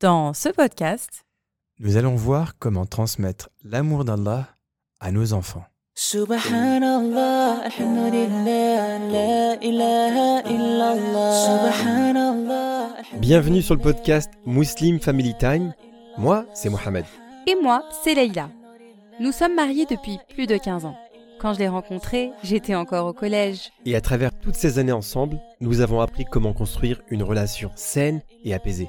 Dans ce podcast, nous allons voir comment transmettre l'amour d'Allah à nos enfants. Subhanallah, alhamdulillah, la ilaha illallah. Subhanallah. Bienvenue sur le podcast Muslim Family Time. Moi, c'est Mohamed. et moi, c'est Leïla. Nous sommes mariés depuis plus de 15 ans. Quand je l'ai rencontré, j'étais encore au collège. Et à travers toutes ces années ensemble, nous avons appris comment construire une relation saine et apaisée.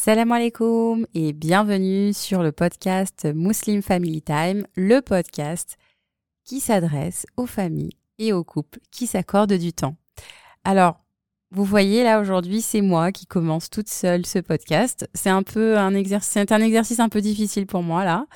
Salam alaikum et bienvenue sur le podcast Muslim Family Time, le podcast qui s'adresse aux familles et aux couples qui s'accordent du temps. Alors, vous voyez là aujourd'hui, c'est moi qui commence toute seule ce podcast. C'est un peu un exercice, c'est un exercice un peu difficile pour moi là.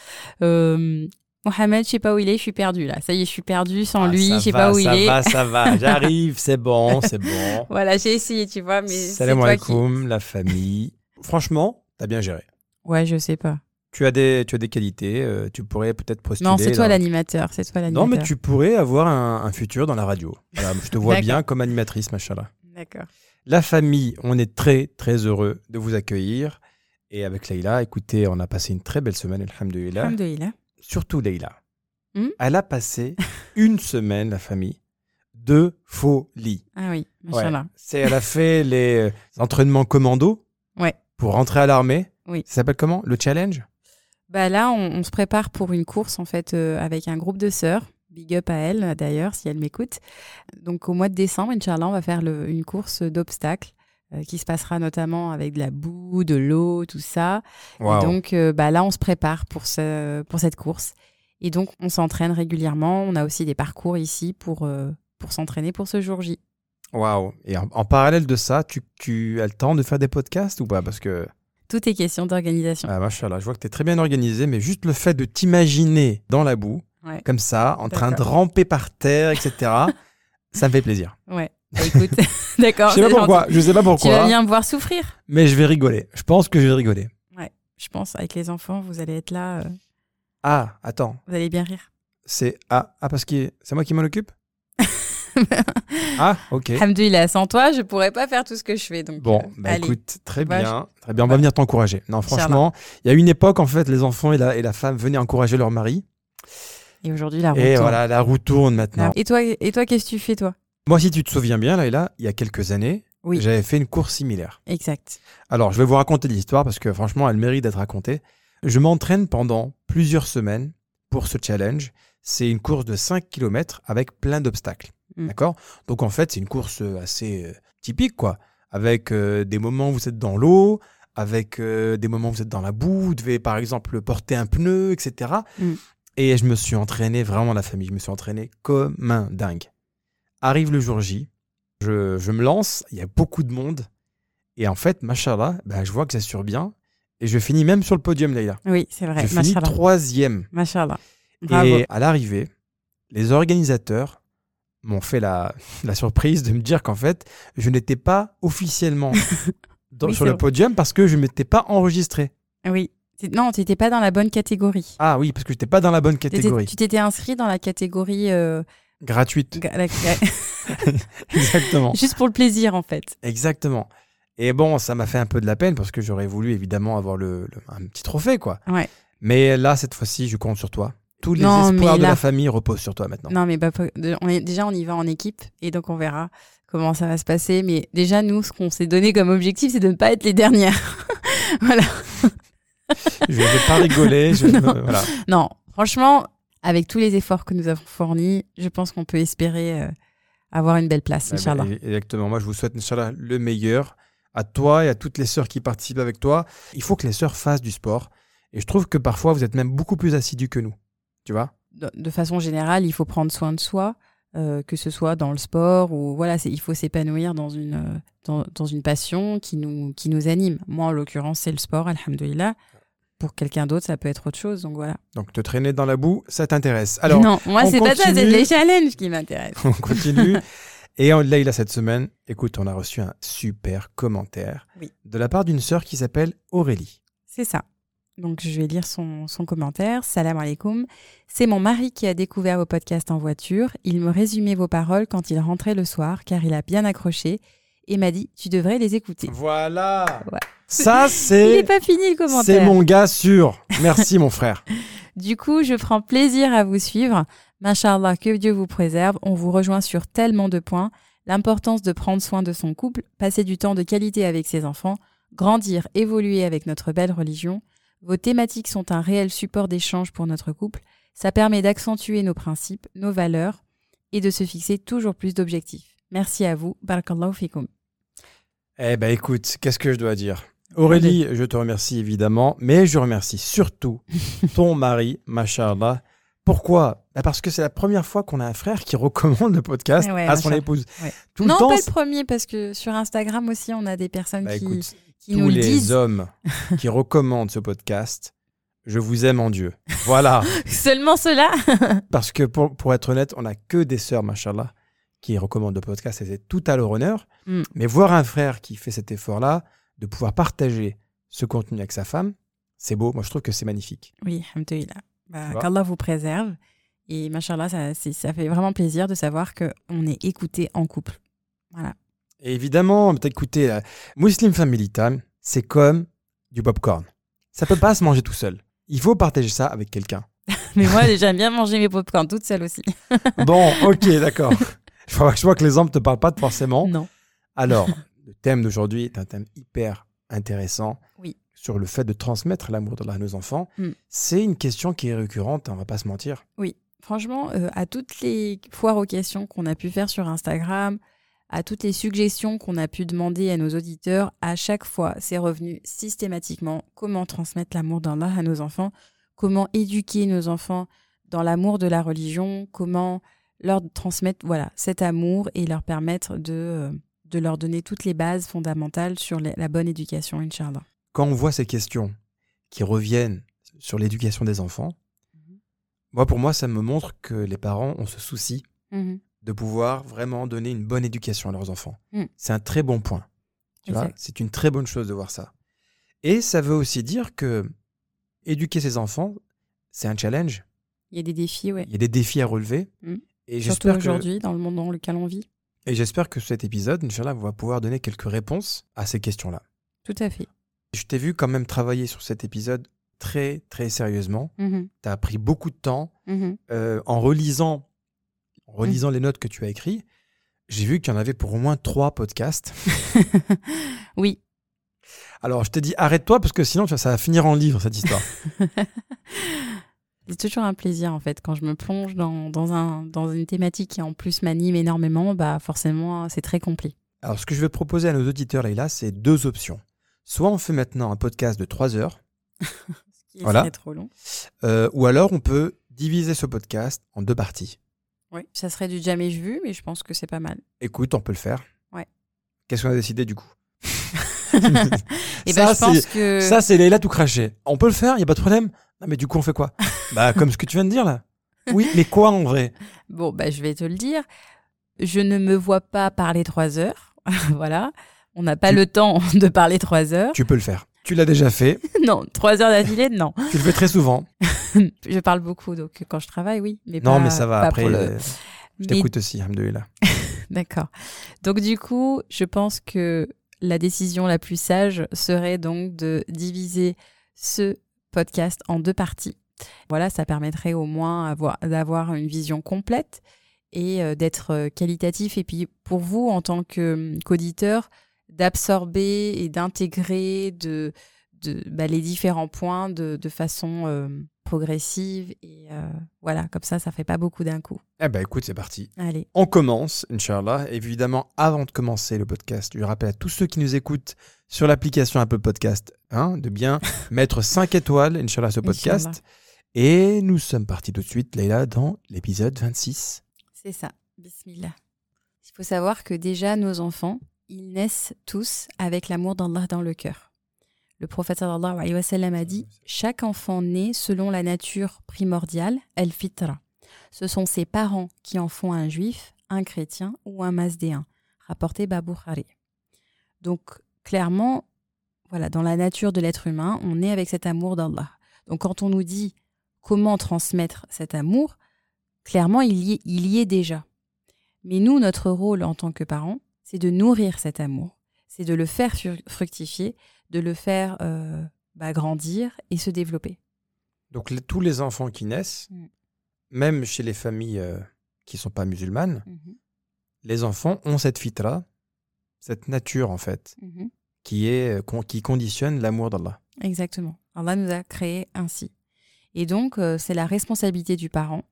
Euh, Mohamed, je sais pas où il est, je suis perdue là. Ça y est, je suis perdue sans lui, je sais pas où il Ah, ça est. va, ça va, j'arrive, c'est bon, c'est bon. Voilà, j'ai essayé, tu vois, mais Salam qui. alaikum, la famille. Franchement, t'as bien géré. Ouais, je sais pas. Tu as des, tu as des qualités, euh, tu pourrais peut-être postuler. Non, c'est toi dans- l'animateur, c'est toi l'animateur. Non, mais tu pourrais avoir un, un futur dans la radio. Voilà, je te vois bien comme animatrice, machallah. D'accord. La famille, on est très, très heureux de vous accueillir. Et avec Leïla, écoutez, on a passé une très belle semaine, alhamdoulilah. Alhamdoulilah. Surtout Leïla. Hmm Elle a passé une semaine, la famille, de folie. Ah oui, Ouais. machallah. C'est, elle a fait les euh, entraînements commando Ouais. Pour rentrer à l'armée. Oui. Ça s'appelle comment? Le challenge? Bah là, on, on se prépare pour une course en fait euh, avec un groupe de sœurs. Big up à elle d'ailleurs si elle m'écoute. Donc au mois de décembre, Inch'Allah, on va faire le- une course d'obstacles euh, qui se passera notamment avec de la boue, de l'eau, tout ça. Et donc euh, bah là, on se prépare pour, ce, pour cette course. Et donc on s'entraîne régulièrement. On a aussi des parcours ici pour, pour s'entraîner pour ce jour J. Waouh. Et en, en parallèle de ça, tu, tu as le temps de faire des podcasts ou pas? Parce que, Tout est question d'organisation. ah, machallah, je vois que tu es très bien organisé, mais juste le fait de t'imaginer dans la boue, Ouais. comme ça, en train de ramper par terre, etc., ça me fait plaisir. Ouais. Bah, écoute, d'accord. Je sais pas pourquoi, je sais pas Tu vas pourquoi, bien me voir souffrir. mais je vais rigoler. Je pense que je vais rigoler. Je pense, avec les enfants, vous allez être là, euh, Ah, attends, vous allez bien rire. c'est ah, ah parce que c'est moi qui m'en occupe? Ah, ok. Alhamdoulilah, sans toi, je pourrais pas faire tout ce que je fais. Donc, Bon, euh, bah écoute, très bien, très bien. On va venir t'encourager. Non, franchement, il y a une époque en fait, les enfants et la, et la femme venaient encourager leur mari, Et aujourd'hui, la roue et tourne. voilà, la roue tourne maintenant. Et toi, et toi qu'est-ce que tu fais, toi? Moi, si tu te souviens bien, là, et là, il y a quelques années, Oui. j'avais fait une course similaire. Exact. Alors, je vais vous raconter l'histoire parce que franchement, elle mérite d'être racontée. Je m'entraîne pendant plusieurs semaines pour ce challenge. C'est une course de 5 km avec plein d'obstacles. Mm. D'accord? Donc, en fait, c'est une course euh, assez euh, typique, quoi. Avec euh, des moments où vous êtes dans l'eau, avec euh, des moments où vous êtes dans la boue, vous devez par exemple porter un pneu, etc. Mm. Et je me suis entraîné, vraiment la famille, je me suis entraîné comme un dingue. Arrive le jour J, je, je me lance, il y a beaucoup de monde. Et en fait, machallah, ben, je vois que j'assure bien. Et je finis même sur le podium, Leïla. Oui, c'est vrai. je finis troisième. Machallah. Et à l'arrivée, les organisateurs m'ont fait la, la surprise de me dire qu'en fait, je n'étais pas officiellement dans- Oui, sur le podium parce que je ne m'étais pas enregistré. Oui. Non, tu n'étais pas dans la bonne catégorie. Ah oui, parce que je n'étais pas dans la bonne catégorie. Tu t'étais inscrit dans la catégorie. euh, Gratuite. la- Exactement. juste pour le plaisir, en fait. Exactement. Et bon, ça m'a fait un peu de la peine parce que j'aurais voulu évidemment avoir le, le- un petit trophée, quoi. Ouais. Mais là, cette fois-ci, je compte sur toi. Tous les Non, espoirs de là- la famille reposent sur toi maintenant. Non, mais bah, on est, déjà, on y va en équipe. Et donc, on verra comment ça va se passer. Mais déjà, nous, ce qu'on s'est donné comme objectif, c'est de ne pas être les dernières. voilà. Je vais pas rigoler. je- Non. voilà. Non, franchement, avec tous les efforts que nous avons fournis, je pense qu'on peut espérer euh, avoir une belle place, Inch'Allah. Exactement. Moi, je vous souhaite, Inch'Allah, le meilleur à toi et à toutes les sœurs qui participent avec toi. Il faut que les sœurs fassent du sport. Et je trouve que parfois, vous êtes même beaucoup plus assidus que nous. Tu vois? De, de façon générale, il faut prendre soin de soi, euh, que ce soit dans le sport ou voilà, il faut s'épanouir dans une, euh, dans, dans une passion qui nous, qui nous anime. Moi, en l'occurrence, c'est le sport, alhamdoulilah. pour quelqu'un d'autre, ça peut être autre chose. Donc voilà. Donc te traîner dans la boue, ça t'intéresse. Alors, non, moi c'est pas ça, c'est les challenges qui m'intéressent. on continue. Et on- Leïla, cette semaine, écoute, on a reçu un super commentaire Oui. de la part d'une sœur qui s'appelle Aurélie. C'est ça. Donc je vais lire son, son commentaire. Salam alaikum. C'est mon mari qui a découvert vos podcasts en voiture. Il me résumait vos paroles quand il rentrait le soir car il a bien accroché et m'a dit tu devrais les écouter. Voilà. Ouais. Ça, Il c'est n'est pas fini le commentaire. c'est mon gars sûr. Merci, mon frère. Du coup, je prends plaisir à vous suivre. Masha'Allah, que Dieu vous préserve. On vous rejoint sur tellement de points. L'importance de prendre soin de son couple, passer du temps de qualité avec ses enfants, grandir, évoluer avec notre belle religion. Vos thématiques sont un réel support d'échange pour notre couple. Ça permet d'accentuer nos principes, nos valeurs et de se fixer toujours plus d'objectifs. Merci à vous. Barakallahu fikum. Eh ben écoute, qu'est-ce que je dois dire? Aurélie, je te remercie évidemment, mais je remercie surtout ton mari, machallah. Pourquoi? Bah Parce que c'est la première fois qu'on a un frère qui recommande le podcast Ouais, à son épouse. Ouais. Tout le non, temps, pas le premier, parce que sur Instagram aussi, on a des personnes Bah, qui, écoute, qui tous nous le les disent. hommes qui recommandent ce podcast, je vous aime en Dieu. Voilà. Seulement cela Parce que pour, pour être honnête, on n'a que des sœurs, machallah, qui recommandent le podcast et c'est tout à leur honneur. Mm. Mais voir un frère qui fait cet effort-là, de pouvoir partager ce contenu avec sa femme, c'est beau. Moi, je trouve que c'est magnifique. Oui, alhamdoulilah. Bah, Qu'Allah vous préserve. Et machallah, ça, ça fait vraiment plaisir de savoir qu'on est écouté en couple. Voilà. Et évidemment, écouté, euh, Muslim Family Time, c'est comme du popcorn. Ça peut pas se manger tout seul. Il faut partager ça avec quelqu'un. Mais moi, j'aime bien manger mes popcorn toute seule aussi. Bon, ok, d'accord. Je vois, je vois que les hommes te parlent pas forcément. Non. Alors, le thème d'aujourd'hui est un thème hyper intéressant. Oui. Sur le fait de transmettre l'amour d'Allah à nos enfants. Mm. C'est une question qui est récurrente, on va pas se mentir. Oui. Franchement, euh, à toutes les foires aux questions qu'on a pu faire sur Instagram, à toutes les suggestions qu'on a pu demander à nos auditeurs, à chaque fois, c'est revenu systématiquement comment transmettre l'amour d'Allah à nos enfants, comment éduquer nos enfants dans l'amour de la religion, comment leur transmettre voilà cet amour et leur permettre de, euh, de leur donner toutes les bases fondamentales sur la bonne éducation, Inch'Allah. Quand on voit ces questions qui reviennent sur l'éducation des enfants, Mhm. moi, pour moi, ça me montre que les parents ont ce souci Mhm. De pouvoir vraiment donner une bonne éducation à leurs enfants. Mm. C'est un très bon point. Tu vois, c'est une très bonne chose de voir ça. Et ça veut aussi dire que éduquer ses enfants, c'est un challenge. Il y a des défis, ouais. Il y a des défis à relever. Mm. Et Surtout que, aujourd'hui, dans le monde dans lequel on vit. et j'espère que cet épisode, Inch'Allah, va pouvoir donner quelques réponses à ces questions-là. Tout à fait. Je t'ai vu quand même travailler sur cet épisode très, très sérieusement. Mhm. Tu as pris beaucoup de temps Mhm. euh, en relisant, en relisant Mm. les notes que tu as écrites. J'ai vu qu'il y en avait pour au moins trois podcasts. oui. Alors, je t'ai dit, arrête-toi parce que sinon, ça va finir en livre, cette histoire. C'est toujours un plaisir en fait quand je me plonge dans, dans, un, dans une thématique qui en plus m'anime énormément, bah forcément c'est très complet. Alors, ce que je vais proposer à nos auditeurs, Leïla, c'est deux options. Soit on fait maintenant un podcast de trois heures, Ce qui Voilà. trop long. euh, ou alors on peut diviser ce podcast en deux parties. Oui. Ça serait du jamais vu, mais je pense que c'est pas mal. Écoute, on peut le faire. Ouais. Qu'est-ce qu'on a décidé du coup? Et Ça, ben je pense c'est- que Ça, c'est Leïla tout craché. On peut le faire, il n'y a pas de problème. Non, mais du coup, on fait quoi? Bah, comme ce que tu viens de dire là. Oui, mais quoi en vrai? Bon bah je vais te le dire. Je ne me vois pas parler trois heures. voilà. On n'a pas Tu- le temps de parler trois heures. Tu peux le faire. Tu l'as déjà fait. non, trois heures d'affilée, non. Tu le fais très souvent. je parle beaucoup, donc quand je travaille, oui. Mais non, pas- mais ça va. pas Après, pour le- euh, je Mais t'écoute aussi, Alhamdoulilah. D'accord. Donc du coup, je pense que la décision la plus sage serait donc de diviser ce podcast en deux parties. Voilà, ça permettrait au moins avoir- d'avoir une vision complète et euh, d'être euh, qualitatif. Et puis pour vous, en tant que, qu'auditeur, d'absorber et d'intégrer de, de, bah, les différents points de, de façon euh, progressive. Et euh, voilà, comme ça, ça fait pas beaucoup d'un coup. Eh ben, écoute, c'est parti. Allez. On commence, Inch'Allah. Évidemment, avant de commencer le podcast, je rappelle à tous ceux qui nous écoutent sur l'application Apple Podcast hein, de bien mettre 5 étoiles, Inch'Allah, ce podcast. Inch'Allah. Et nous sommes partis tout de suite, Leïla, dans l'épisode 26. C'est ça, bismillah. Il faut savoir que déjà nos enfants, ils naissent tous avec l'amour d'Allah dans le cœur. Le prophète sallallahu alayhi wa sallam a dit Chaque enfant naît selon la nature primordiale, el fitra. Ce sont ses parents qui en font un juif, un chrétien ou un masdéen, rapporté Babou Khari. Donc, clairement, voilà, dans la nature de l'être humain, on est avec cet amour d'Allah. Donc, quand on nous dit comment transmettre cet amour, clairement, il y, est, il y est déjà. Mais nous, notre rôle en tant que parents, c'est de nourrir cet amour, c'est de le faire fructifier, de le faire euh, bah, grandir et se développer. Donc les- tous les enfants qui naissent, Mm. même chez les familles euh, qui sont pas musulmanes, Mhm, les enfants ont cette fitra, cette nature en fait, mhm. qui est euh, con- qui conditionne l'amour d'Allah. Exactement. Allah nous a créés ainsi. Et donc, euh, c'est la responsabilité du parent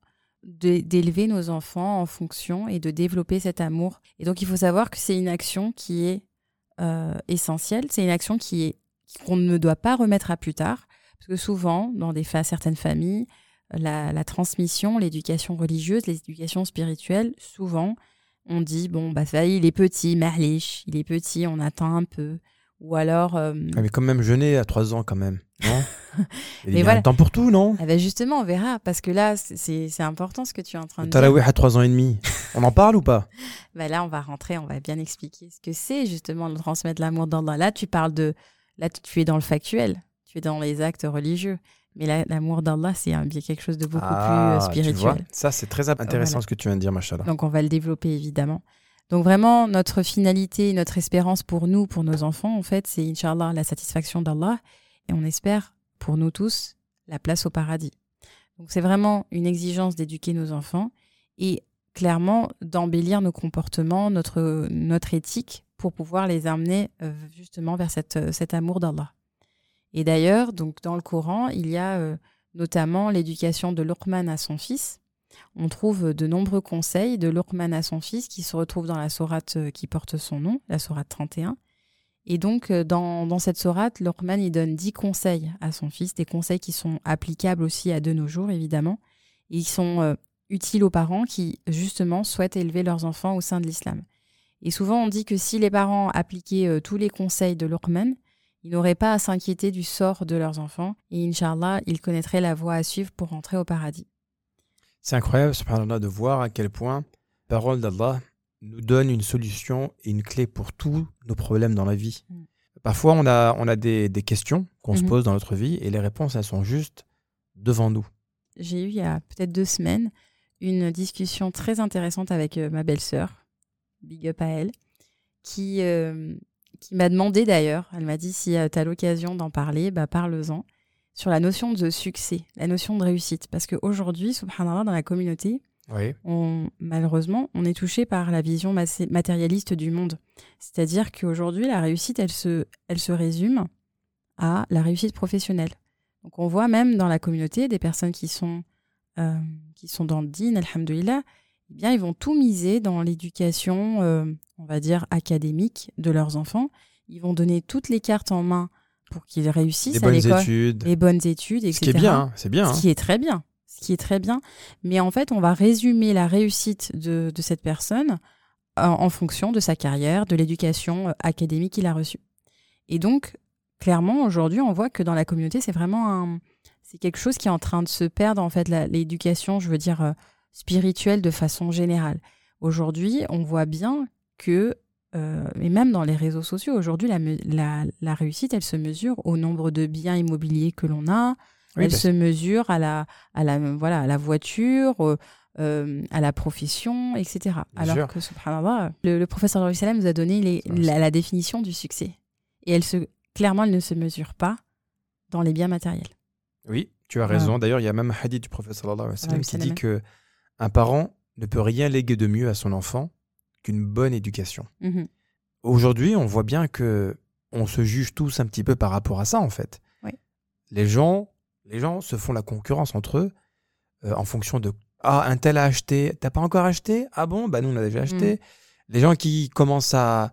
d'élever nos enfants en fonction et de développer cet amour. Et donc, il faut savoir que c'est une action qui est euh, essentielle. C'est une action qui est qu'on ne doit pas remettre à plus tard. Parce que souvent, dans des certaines familles, la, la transmission, l'éducation religieuse, l'éducation spirituelle, souvent, on dit, bon, bah, ça y est, il est petit, merlich, il est petit, on attend un peu. Ou alors... euh, Ah, mais quand même jeûner à 3 ans quand même, non? Il y a voilà. un temps pour tout, non? Ah ben justement, on verra, parce que là, c'est important ce que tu es en train Le de dire. à 3 ans et demi. On en parle ou pas? Bah là, on va rentrer, on va bien expliquer ce que c'est justement de transmettre l'amour d'Allah. Là, tu parles de... Là, tu es dans le factuel, tu es dans les actes religieux. Mais la- l'amour d'Allah, c'est quelque chose de beaucoup Ah, plus euh, tu vois, spirituel. ça c'est très intéressant Voilà. ce que tu viens de dire, machallah. Donc, on va le développer évidemment. Donc, vraiment, notre finalité, notre espérance pour nous, pour nos enfants, en fait, c'est, Inch'Allah, la satisfaction d'Allah. Et on espère, pour nous tous, la place au paradis. Donc, c'est vraiment une exigence d'éduquer nos enfants et clairement d'embellir nos comportements, notre, notre éthique, pour pouvoir les amener euh, justement vers euh, cet amour d'Allah. Et d'ailleurs, donc dans le Coran, il y a euh, notamment l'éducation de Luqman à son fils. On trouve de nombreux conseils de Luqman à son fils qui se retrouvent dans la sourate qui porte son nom, la sourate 31. Et donc, euh, dans, cette sourate, Luqman, il donne 10 conseils à son fils, des conseils qui sont applicables aussi à de nos jours, évidemment, et qui sont euh, utiles aux parents qui, justement, souhaitent élever leurs enfants au sein de l'islam. Et souvent, on dit que si les parents appliquaient euh, tous les conseils de Luqman, ils n'auraient pas à s'inquiéter du sort de leurs enfants, et Inch'Allah, ils connaîtraient la voie à suivre pour rentrer au paradis. C'est incroyable, subhanallah, de voir à quel point parole d'Allah nous donne une solution et une clé pour tous nos problèmes dans la vie. Mm. Parfois, on a, on a des, des questions qu'on se Mhm. pose dans notre vie et les réponses, elles sont juste devant nous. j'ai eu il y a peut-être deux semaines une discussion très intéressante avec euh, ma belle-sœur, big up à elle, qui, euh, qui m'a demandé d'ailleurs, elle m'a dit si tu as l'occasion d'en parler, bah, parle-en, sur la notion de succès, la notion de réussite. Parce qu'aujourd'hui, subhanallah, dans la communauté, Oui. on, malheureusement, on est touché par la vision matérialiste du monde. C'est-à-dire qu'aujourd'hui, la réussite, elle se, elle se résume à la réussite professionnelle. Donc, on voit même dans la communauté des personnes qui sont, euh, qui sont dans le din, alhamdoulilah, eh bien, ils vont tout miser dans l'éducation, euh, on va dire, académique de leurs enfants. Ils vont donner toutes les cartes en main pour qu'ils réussissent Des à bonnes l'école, études. les bonnes études, etc. Ce qui est bien, hein, c'est bien. hein. Ce qui est très bien. Ce qui est très bien. Mais en fait, on va résumer la réussite de, cette personne en, en fonction de sa carrière, de l'éducation euh, académique qu'il a reçue. Et donc, clairement, aujourd'hui, on voit que dans la communauté, c'est vraiment un, c'est quelque chose qui est en train de se perdre, en fait, l'éducation, je veux dire, euh, spirituelle de façon générale. Aujourd'hui, on voit bien que, euh, et même dans les réseaux sociaux, aujourd'hui, la réussite, elle se mesure au nombre de biens immobiliers que l'on a, Oui, elle se mesure à la, à la, voilà, à la voiture, euh, euh, à la profession, etc. Bien Alors sûr. que, subhanallah, le, le professeur Salam nous a donné les- la, la définition du succès. Et elle se, clairement, elle ne se mesure pas dans les biens matériels. Oui, tu as raison. D'ailleurs, il y a même un hadith du prophète sallallahu alayhi qui dit que un parent ne peut rien léguer de mieux à son enfant qu'une bonne éducation. Mhm. Aujourd'hui, on voit bien que on se juge tous un petit peu par rapport à ça, en fait. Oui. Les gens, les gens se font la concurrence entre eux euh, en fonction de ah un tel a acheté, t'as pas encore acheté? Ah bon? Bah nous on a déjà acheté. Mm. Les gens qui commencent à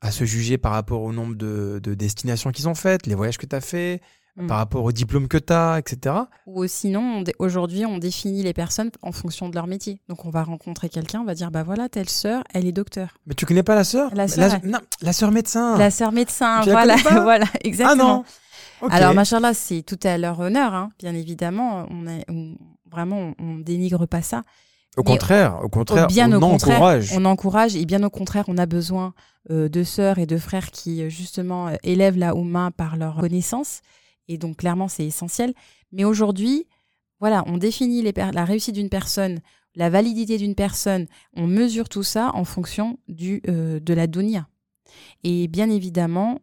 à se juger par rapport au nombre de, de destinations qu'ils ont faites, les voyages que tu as fait, Mm. par rapport au diplôme que tu as, etc. Ou sinon, aujourd'hui, on définit les personnes en fonction de leur métier. Donc, on va rencontrer quelqu'un, on va dire, bah voilà, telle sœur, elle est docteur. Mais tu connais pas la sœur? La sœur, elle- Non, la sœur médecin. La sœur médecin, Tu voilà, voilà, ah exactement. non Ok. Alors, machallah, c'est tout à leur honneur, hein, bien évidemment. On est, on- vraiment, on dénigre pas ça. au mais contraire, au contraire, bien on au contraire, encourage. On encourage et bien au contraire, on a besoin euh, de sœurs et de frères qui euh, justement euh, élèvent la Oumma par leur connaissance. Et donc clairement, c'est essentiel. Mais aujourd'hui, voilà, on définit les la réussite d'une personne, la validité d'une personne. On mesure tout ça en fonction du, euh, de la dunya. Et bien évidemment,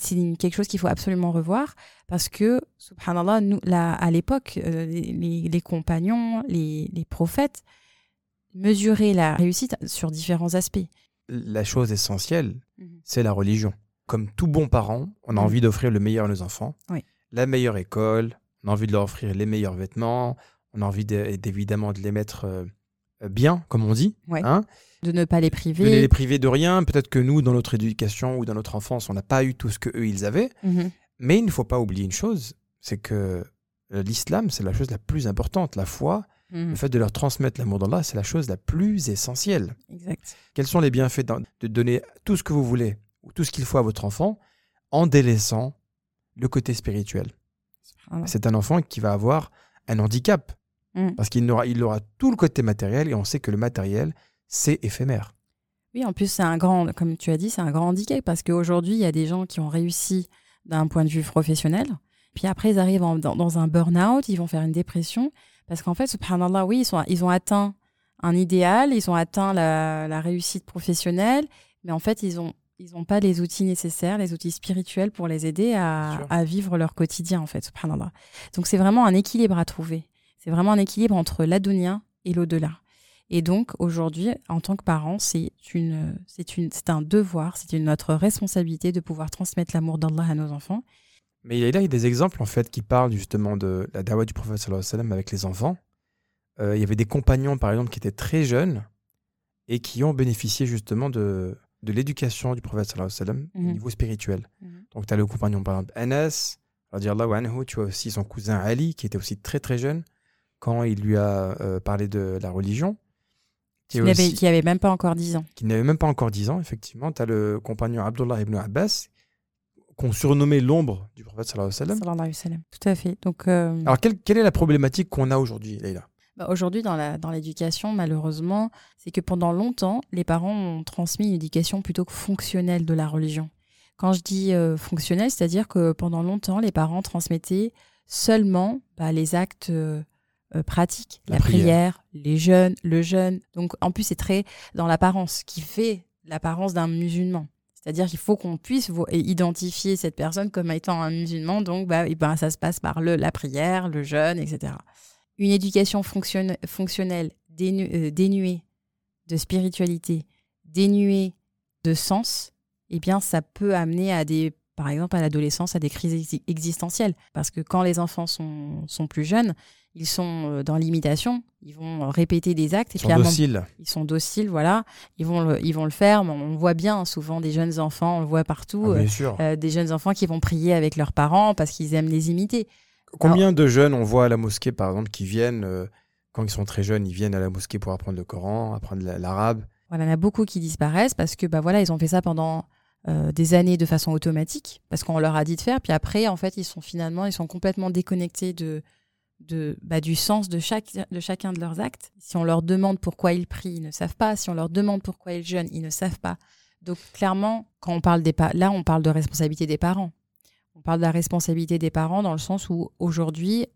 c'est quelque chose qu'il faut absolument revoir parce que, subhanallah, nous, là, à l'époque, euh, les, compagnons, les, les prophètes mesuraient la réussite sur différents aspects. La chose essentielle, c'est la religion. Comme tout bon parent, on a Mhm. envie d'offrir le meilleur à nos enfants. Oui. La meilleure école, on a envie de leur offrir les meilleurs vêtements, on a envie de- d'évidemment de les mettre euh, bien, comme on dit. Ouais. hein. De ne pas les de priver. les priver de rien. Peut-être que nous, dans notre éducation ou dans notre enfance, on n'a pas eu tout ce que eux ils avaient. Mhm. Mais il ne faut pas oublier une chose, c'est que euh, l'islam, c'est la chose la plus importante. La foi, Mhm. le fait de leur transmettre l'amour d'Allah, c'est la chose la plus essentielle. Exact. Quels sont les bienfaits de donner tout ce que vous voulez, ou tout ce qu'il faut à votre enfant, en délaissant le côté spirituel? C'est un enfant qui va avoir un handicap, Mm. parce qu'il aura, il aura tout le côté matériel, et on sait que le matériel, c'est éphémère. Oui, en plus, c'est un grand, comme tu as dit, c'est un grand handicap parce qu'aujourd'hui, il y a des gens qui ont réussi d'un point de vue professionnel. Puis après, ils arrivent en- dans, dans un burn-out, ils vont faire une dépression. Parce qu'en fait, subhanallah, oui, ils, sont, ils ont atteint un idéal, ils ont atteint la, la réussite professionnelle, mais en fait, ils n'ont ils ont pas les outils nécessaires, les outils spirituels pour les aider à vivre leur quotidien, en fait, subhanallah. Donc, c'est vraiment un équilibre à trouver. C'est vraiment un équilibre entre l'adonia et l'au-delà. Et donc, aujourd'hui, en tant que parent, c'est une, c'est une, c'est un devoir, c'est une notre responsabilité de pouvoir transmettre l'amour d'Allah à nos enfants. Mais il y a là il y a des exemples en fait qui parlent justement de la dawa du prophète sallam avec les enfants. Euh, il y avait des compagnons par exemple qui étaient très jeunes et qui ont bénéficié justement de, de l'éducation du prophète sallam Mhm. au niveau spirituel. Mhm. Donc tu as le compagnon par exemple Anas, tu as aussi son cousin Ali qui était aussi très très jeune quand il lui a euh, parlé de la religion. Qui, n'avait, avait même pas encore 10 ans. qui n'avait même pas encore 10 ans, effectivement. Tu as le compagnon Abdullah ibn Abbas, qu'on surnommait l'ombre du prophète sallallahu alayhi wa sallam. Sallallahu alayhi wa sallam. Tout à fait. Donc, euh, Alors, quelle, quelle est la problématique qu'on a aujourd'hui, Leïla? Bah, aujourd'hui, dans, la, dans l'éducation, malheureusement, c'est que pendant longtemps, les parents ont transmis une éducation plutôt que fonctionnelle de la religion. Quand je dis euh, fonctionnelle, c'est-à-dire que pendant longtemps, les parents transmettaient seulement bah, les actes euh, euh, pratiques, La la, prière. prière. les jeûnes, le jeûne. Donc, en plus, c'est très dans l'apparence, qui fait l'apparence d'un musulman. C'est-à-dire qu'il faut qu'on puisse identifier cette personne comme étant un musulman. Donc, bah, et ben, ça se passe par le, la prière, le jeûne, etc. Une éducation fonctionne- fonctionnelle dénu- euh, dénuée de spiritualité, dénuée de sens, eh bien, ça peut amener à des, par exemple, à l'adolescence, à des crises exi- existentielles. Parce que quand les enfants sont, sont plus jeunes, ils sont euh, dans l'imitation, ils vont euh, répéter des actes, Ils sont dociles. ils sont dociles, voilà, ils vont le, ils vont le faire. on voit bien souvent des jeunes enfants, on le voit partout, Ah, euh, bien sûr. euh, des jeunes enfants qui vont prier avec leurs parents parce qu'ils aiment les imiter. Combien de jeunes on voit à la mosquée, par exemple, qui viennent, euh, quand ils sont très jeunes, ils viennent à la mosquée pour apprendre le Coran, apprendre la- l'arabe? Voilà, il y en a beaucoup qui disparaissent parce que bah voilà, ils ont fait ça pendant euh, des années de façon automatique parce qu'on leur a dit de faire. Puis après, en fait, ils sont finalement, ils sont complètement déconnectés de, de bah, du sens de chaque de chacun de leurs actes. Si on leur demande pourquoi ils prient, ils ne savent pas. Si on leur demande pourquoi ils jeûnent, ils ne savent pas. Donc clairement, quand on parle des là, on parle de responsabilité des parents. On parle de la responsabilité des parents dans le sens où aujourd'hui,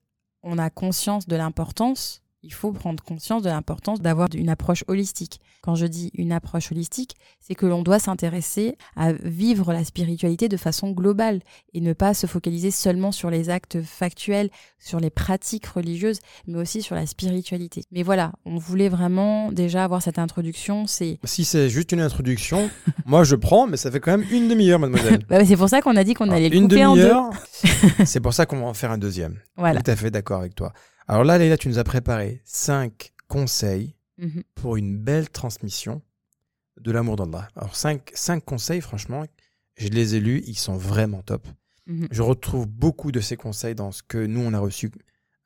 on a conscience de l'importance, il faut prendre conscience de l'importance d'avoir une approche holistique. Quand je dis une approche holistique, c'est que l'on doit s'intéresser à vivre la spiritualité de façon globale et ne pas se focaliser seulement sur les actes factuels, sur les pratiques religieuses, mais aussi sur la spiritualité. Mais voilà, on voulait vraiment déjà avoir cette introduction. C'est Si c'est juste une introduction, moi je prends, mais ça fait quand même une demi-heure, mademoiselle. Bah, c'est pour ça qu'on a dit qu'on Alors, allait le une couper en deux. c'est pour ça qu'on va en faire un deuxième. Voilà. Tout à fait d'accord avec toi. Alors là, Leïla, tu nous as préparé cinq conseils Mhm. pour une belle transmission de l'amour d'Allah. Alors, cinq, cinq conseils, franchement, je les ai lus, ils sont vraiment top. Mhm. Je retrouve beaucoup de ces conseils dans ce que nous, on a reçu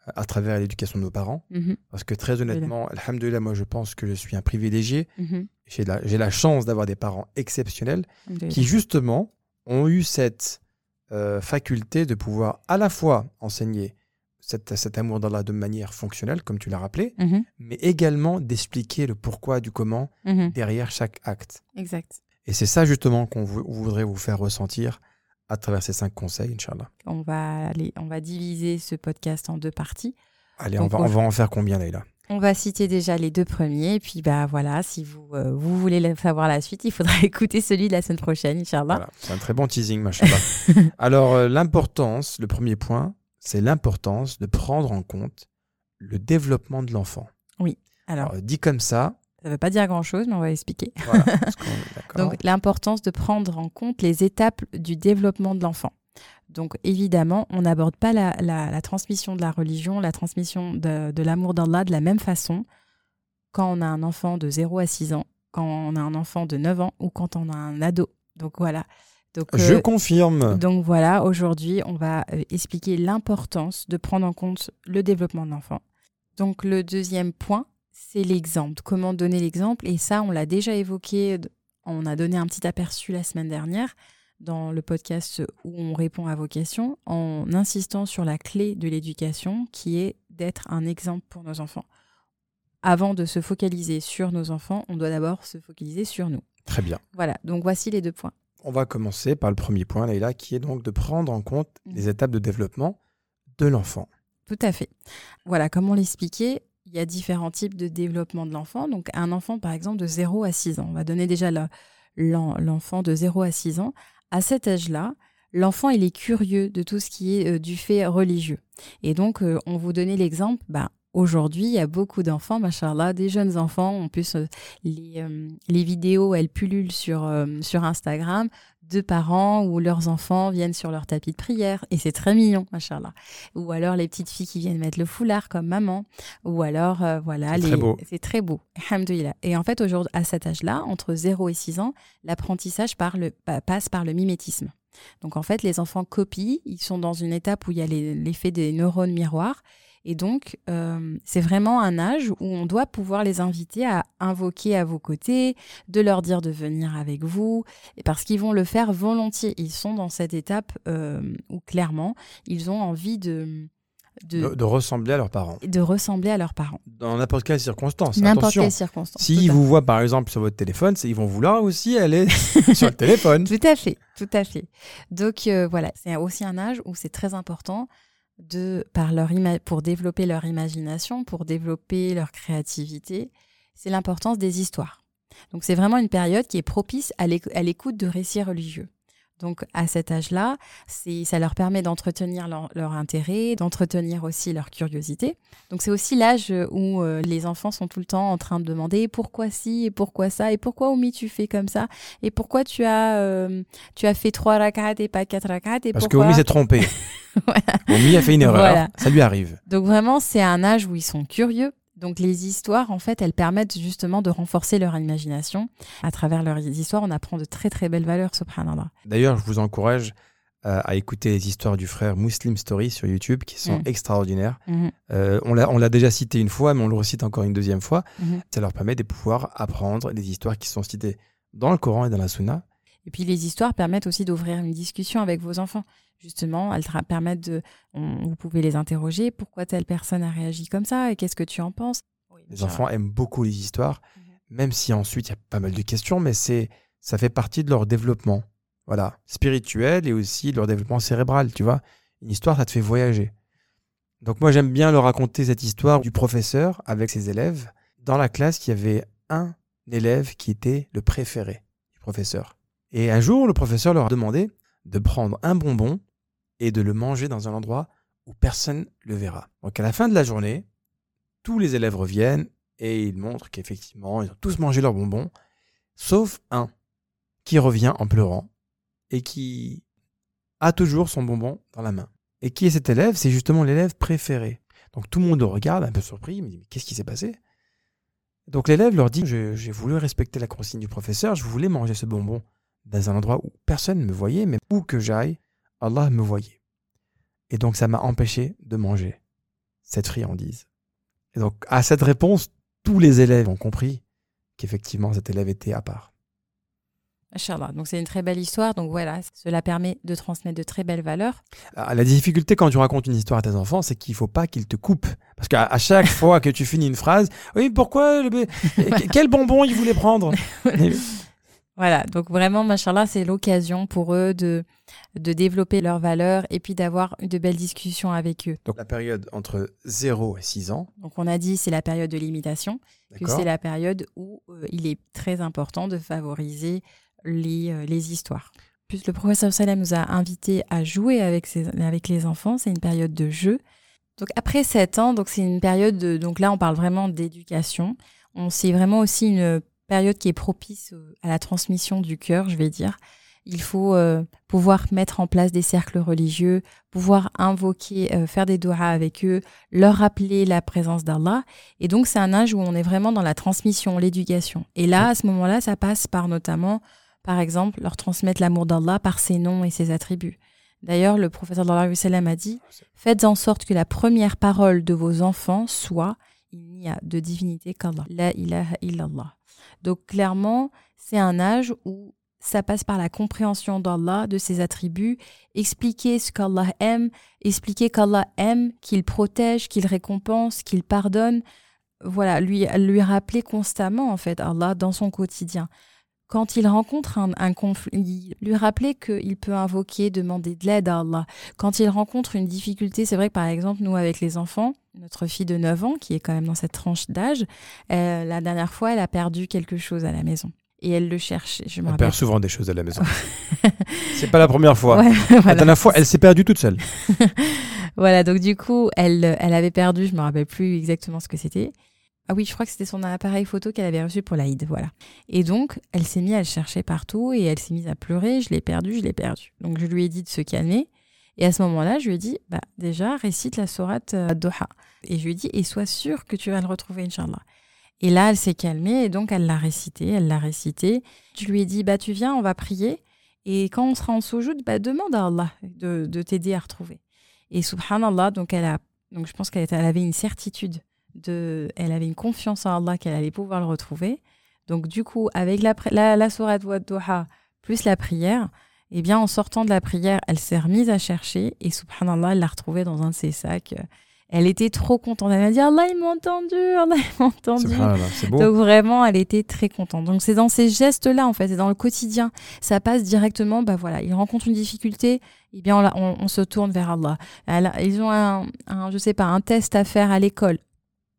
euh, à travers l'éducation de nos parents. Mhm. Parce que très honnêtement, alhamdoulilah, moi, je pense que je suis un privilégié. J'ai la, j'ai la chance d'avoir des parents exceptionnels qui, justement, ont eu cette euh, faculté de pouvoir à la fois enseigner cet, cet amour d'Allah de manière fonctionnelle, comme tu l'as rappelé, Mhm, mais également d'expliquer le pourquoi du comment mhm. derrière chaque acte. Exact. Et c'est ça justement qu'on vou- voudrait vous faire ressentir à travers ces cinq conseils, Inch'Allah. On va, aller, on va diviser ce podcast en deux parties. Allez, Donc, on, va, on on- va en faire combien, Leïla? On va citer déjà les deux premiers. Et puis, bah voilà, si vous, euh, vous voulez savoir la suite, il faudra écouter celui de la semaine prochaine, Inch'Allah. Voilà, C'est un très bon teasing, machallah. Alors, euh, l'importance, le premier point, c'est l'importance de prendre en compte le développement de l'enfant. Alors, Alors, dit comme ça, ça ne veut pas dire grand-chose, mais on va expliquer. voilà. Donc, l'importance de prendre en compte les étapes du développement de l'enfant. Donc, évidemment, on n'aborde pas la, la- la transmission de la religion, la transmission de, de l'amour d'Allah de la même façon quand on a un enfant de 0 à 6 ans, quand on a un enfant de 9 ans ou quand on a un ado. Donc, voilà. Donc, Je euh, confirme. donc voilà, aujourd'hui, on va euh, expliquer l'importance de prendre en compte le développement de l'enfant. Donc le deuxième point, c'est l'exemple. Comment donner l'exemple? Et ça, on l'a déjà évoqué, on a donné un petit aperçu la semaine dernière dans le podcast où on répond à vos questions en insistant sur la clé de l'éducation qui est d'être un exemple pour nos enfants. Avant de se focaliser sur nos enfants, on doit d'abord se focaliser sur nous. Très bien. Voilà, donc voici les deux points. On va commencer par le premier point, Leïla, qui est donc de prendre en compte Mhm. les étapes de développement de l'enfant. Tout à fait. Voilà, comme on l'expliquait, il y a différents types de développement de l'enfant. Donc, un enfant, par exemple, de 0 à 6 ans, on va donner déjà le- l'en- l'enfant de 0 à 6 ans. À cet âge-là, l'enfant, il est curieux de tout ce qui est euh, du fait religieux. Et donc, euh, on vous donnait l'exemple, bah, Aujourd'hui, il y a beaucoup d'enfants, machallah, des jeunes enfants. En plus, euh, les, euh, les vidéos, elles pullulent sur, euh, sur Instagram de parents où leurs enfants viennent sur leur tapis de prière. Et c'est très mignon, machallah ou alors les petites filles qui viennent mettre le foulard comme maman, ou alors euh, voilà, C'est les... très beau. c'est très beau. Et en fait, aujourd'hui, à cet âge-là, entre 0 et 6 ans, l'apprentissage par le- pa- passe par le mimétisme. Donc en fait, les enfants copient, ils sont dans une étape où il y a les- l'effet des neurones miroirs. Et donc, euh, c'est vraiment un âge où on doit pouvoir les inviter à invoquer à vos côtés, de leur dire de venir avec vous, parce qu'ils vont le faire volontiers. Ils sont dans cette étape euh, où clairement, ils ont envie de, de, De, de ressembler à leurs parents. de ressembler à leurs parents. Dans n'importe quelle circonstance. N'importe quelle circonstance. S'ils vous voient par exemple sur votre téléphone, ils vont vouloir aussi aller sur le téléphone. Tout à fait, tout à fait. Donc euh, voilà, c'est aussi un âge où c'est très important de par leur pour développer leur imagination, pour développer leur créativité, c'est l'importance des histoires. Donc c'est vraiment une période qui est propice à l'éc- à l'écoute de récits religieux. Donc à cet âge-là, ça leur permet d'entretenir leur, leur intérêt, d'entretenir aussi leur curiosité. Donc c'est aussi l'âge où euh, les enfants sont tout le temps en train de demander pourquoi ci et pourquoi ça? Et pourquoi Oumi tu fais comme ça? Et pourquoi tu as euh, tu as fait trois rak'at et pas quatre rak'at? Et Parce que pourquoi Omi s'est trompé. Omi a fait une erreur. Voilà. Ça lui arrive. donc vraiment, c'est un âge où ils sont curieux. Donc les histoires, en fait, elles permettent justement de renforcer leur imagination. À travers leurs histoires, on apprend de très très belles valeurs, subhanallah. D'ailleurs, je vous encourage euh, à écouter les histoires du frère Muslim Story sur YouTube qui sont Mm. extraordinaires. Mhm, Euh, on l'a déjà cité une fois, mais on le recite encore une deuxième fois. mhm. Ça leur permet de pouvoir apprendre les histoires qui sont citées dans le Coran et dans la Sunna. Et puis les histoires permettent aussi d'ouvrir une discussion avec vos enfants. Justement, elles permettent de... on- vous pouvez les interroger. Pourquoi telle personne a réagi comme ça Et qu'est-ce que tu en penses? Les enfants aiment beaucoup les histoires, Mhm. même si ensuite il y a pas mal de questions, mais c'est ça fait partie de leur développement, voilà, spirituel et aussi de leur développement cérébral. Tu vois, une histoire, ça te fait voyager. Donc moi, j'aime bien leur raconter cette histoire du professeur avec ses élèves. Dans la classe, il y avait un élève qui était le préféré du professeur. Et un jour, le professeur leur a demandé de prendre un bonbon et de le manger dans un endroit où personne le verra. Donc à la fin de la journée, tous les élèves reviennent et ils montrent qu'effectivement, ils ont tous mangé leur bonbon, sauf un qui revient en pleurant et qui a toujours son bonbon dans la main. Et qui est cet élève? C'est justement l'élève préféré. Donc tout le monde le regarde, un peu surpris, dit, mais qu'est-ce qui s'est passé? Donc l'élève leur dit, j'ai voulu respecter la consigne du professeur, je voulais manger ce bonbon dans un endroit où personne ne me voyait, mais où que j'aille, Allah me voyait. Et donc ça m'a empêché de manger cette friandise. Et donc à cette réponse, tous les élèves ont compris qu'effectivement cet élève était à part. Machallah. Donc c'est une très belle histoire. Donc voilà, cela permet de transmettre de très belles valeurs. Ah, La difficulté quand tu racontes une histoire à tes enfants, c'est qu'il faut pas qu'ils te coupent. Parce qu'à chaque fois que tu finis une phrase, oui, pourquoi le Quel bonbon ils voulaient prendre? Voilà, donc vraiment, machallah, c'est l'occasion pour eux de, de développer leurs valeurs et puis d'avoir de belles discussions avec eux. Donc la période entre 0 et 6 ans, Donc on a dit c'est la période de l'imitation, que c'est la période où euh, il est très important de favoriser les, euh, les histoires. Plus le professeur Salem nous a invités à jouer avec, ses- avec les enfants, c'est une période de jeu. Donc après 7 ans, donc c'est une période de, donc là on parle vraiment d'éducation. On c'est vraiment aussi une période qui est propice euh, à la transmission du cœur, je vais dire. Il faut euh, pouvoir mettre en place des cercles religieux, pouvoir invoquer, euh, faire des doigts avec eux, leur rappeler la présence d'Allah. Et donc, c'est un âge où on est vraiment dans la transmission, l'éducation. Et là, à ce moment-là, ça passe par notamment, par exemple, leur transmettre l'amour d'Allah par ses noms et ses attributs. D'ailleurs, le professeur sallam a dit Faites en sorte que la première parole de vos enfants soit Il n'y a de divinité qu'Allah. La ilaha illallah. Donc, clairement, c'est un âge où ça passe par la compréhension d'Allah, de ses attributs, expliquer ce qu'Allah aime, expliquer qu'Allah aime, qu'il protège, qu'il récompense, qu'il pardonne. Voilà, lui, lui rappeler constamment, en fait, Allah dans son quotidien. Quand il rencontre un, un conflit, lui rappeler qu'il peut invoquer, demander de l'aide à Allah. Quand il rencontre une difficulté, c'est vrai que par exemple, nous, avec les enfants, notre fille de 9 ans, qui est quand même dans cette tranche d'âge, euh, la dernière fois, elle a perdu quelque chose à la maison. Et elle le cherche. Je me On rappelle. perd souvent des choses à la maison. c'est pas la première fois. Ouais, La dernière fois, elle s'est perdue toute seule. Voilà, donc du coup, elle, elle avait perdu, je me rappelle plus exactement ce que c'était. Ah oui, je crois que c'était son appareil photo qu'elle avait reçu pour l'Aïd, voilà. Et donc, elle s'est mise à le chercher partout et elle s'est mise à pleurer, je l'ai perdu, je l'ai perdu. Donc je lui ai dit de se calmer. Et à ce moment-là, je lui ai dit, bah déjà, récite la sourate euh, Doha. Et je lui ai dit, et sois sûr que tu vas le retrouver, Inch'Allah. Et là, elle s'est calmée et donc elle l'a récité, elle l'a récité. Je lui ai dit, bah tu viens, on va prier. Et quand on sera en soujoud, bah demande à Allah de, de t'aider à retrouver. Et subhanallah, donc elle a, donc je pense qu'elle avait une certitude de, elle avait une confiance en Allah qu'elle allait pouvoir le retrouver. Donc du coup, avec la, la, la sourate Wadduha plus la prière, eh bien en sortant de la prière, elle s'est remise à chercher et subhanallah, elle l'a retrouvé dans un de ses sacs. Elle était trop contente. Elle m'a dit Allah, il m'a entendu, Allah, il m'a entendu. Beau. Donc vraiment, elle était très contente. Donc c'est dans ces gestes-là, en fait, c'est dans le quotidien. Ça passe directement, bah voilà, ils rencontrent une difficulté, eh bien on, la- on- on se tourne vers Allah. Elle- ils ont un, un, je sais pas, un test à faire à l'école.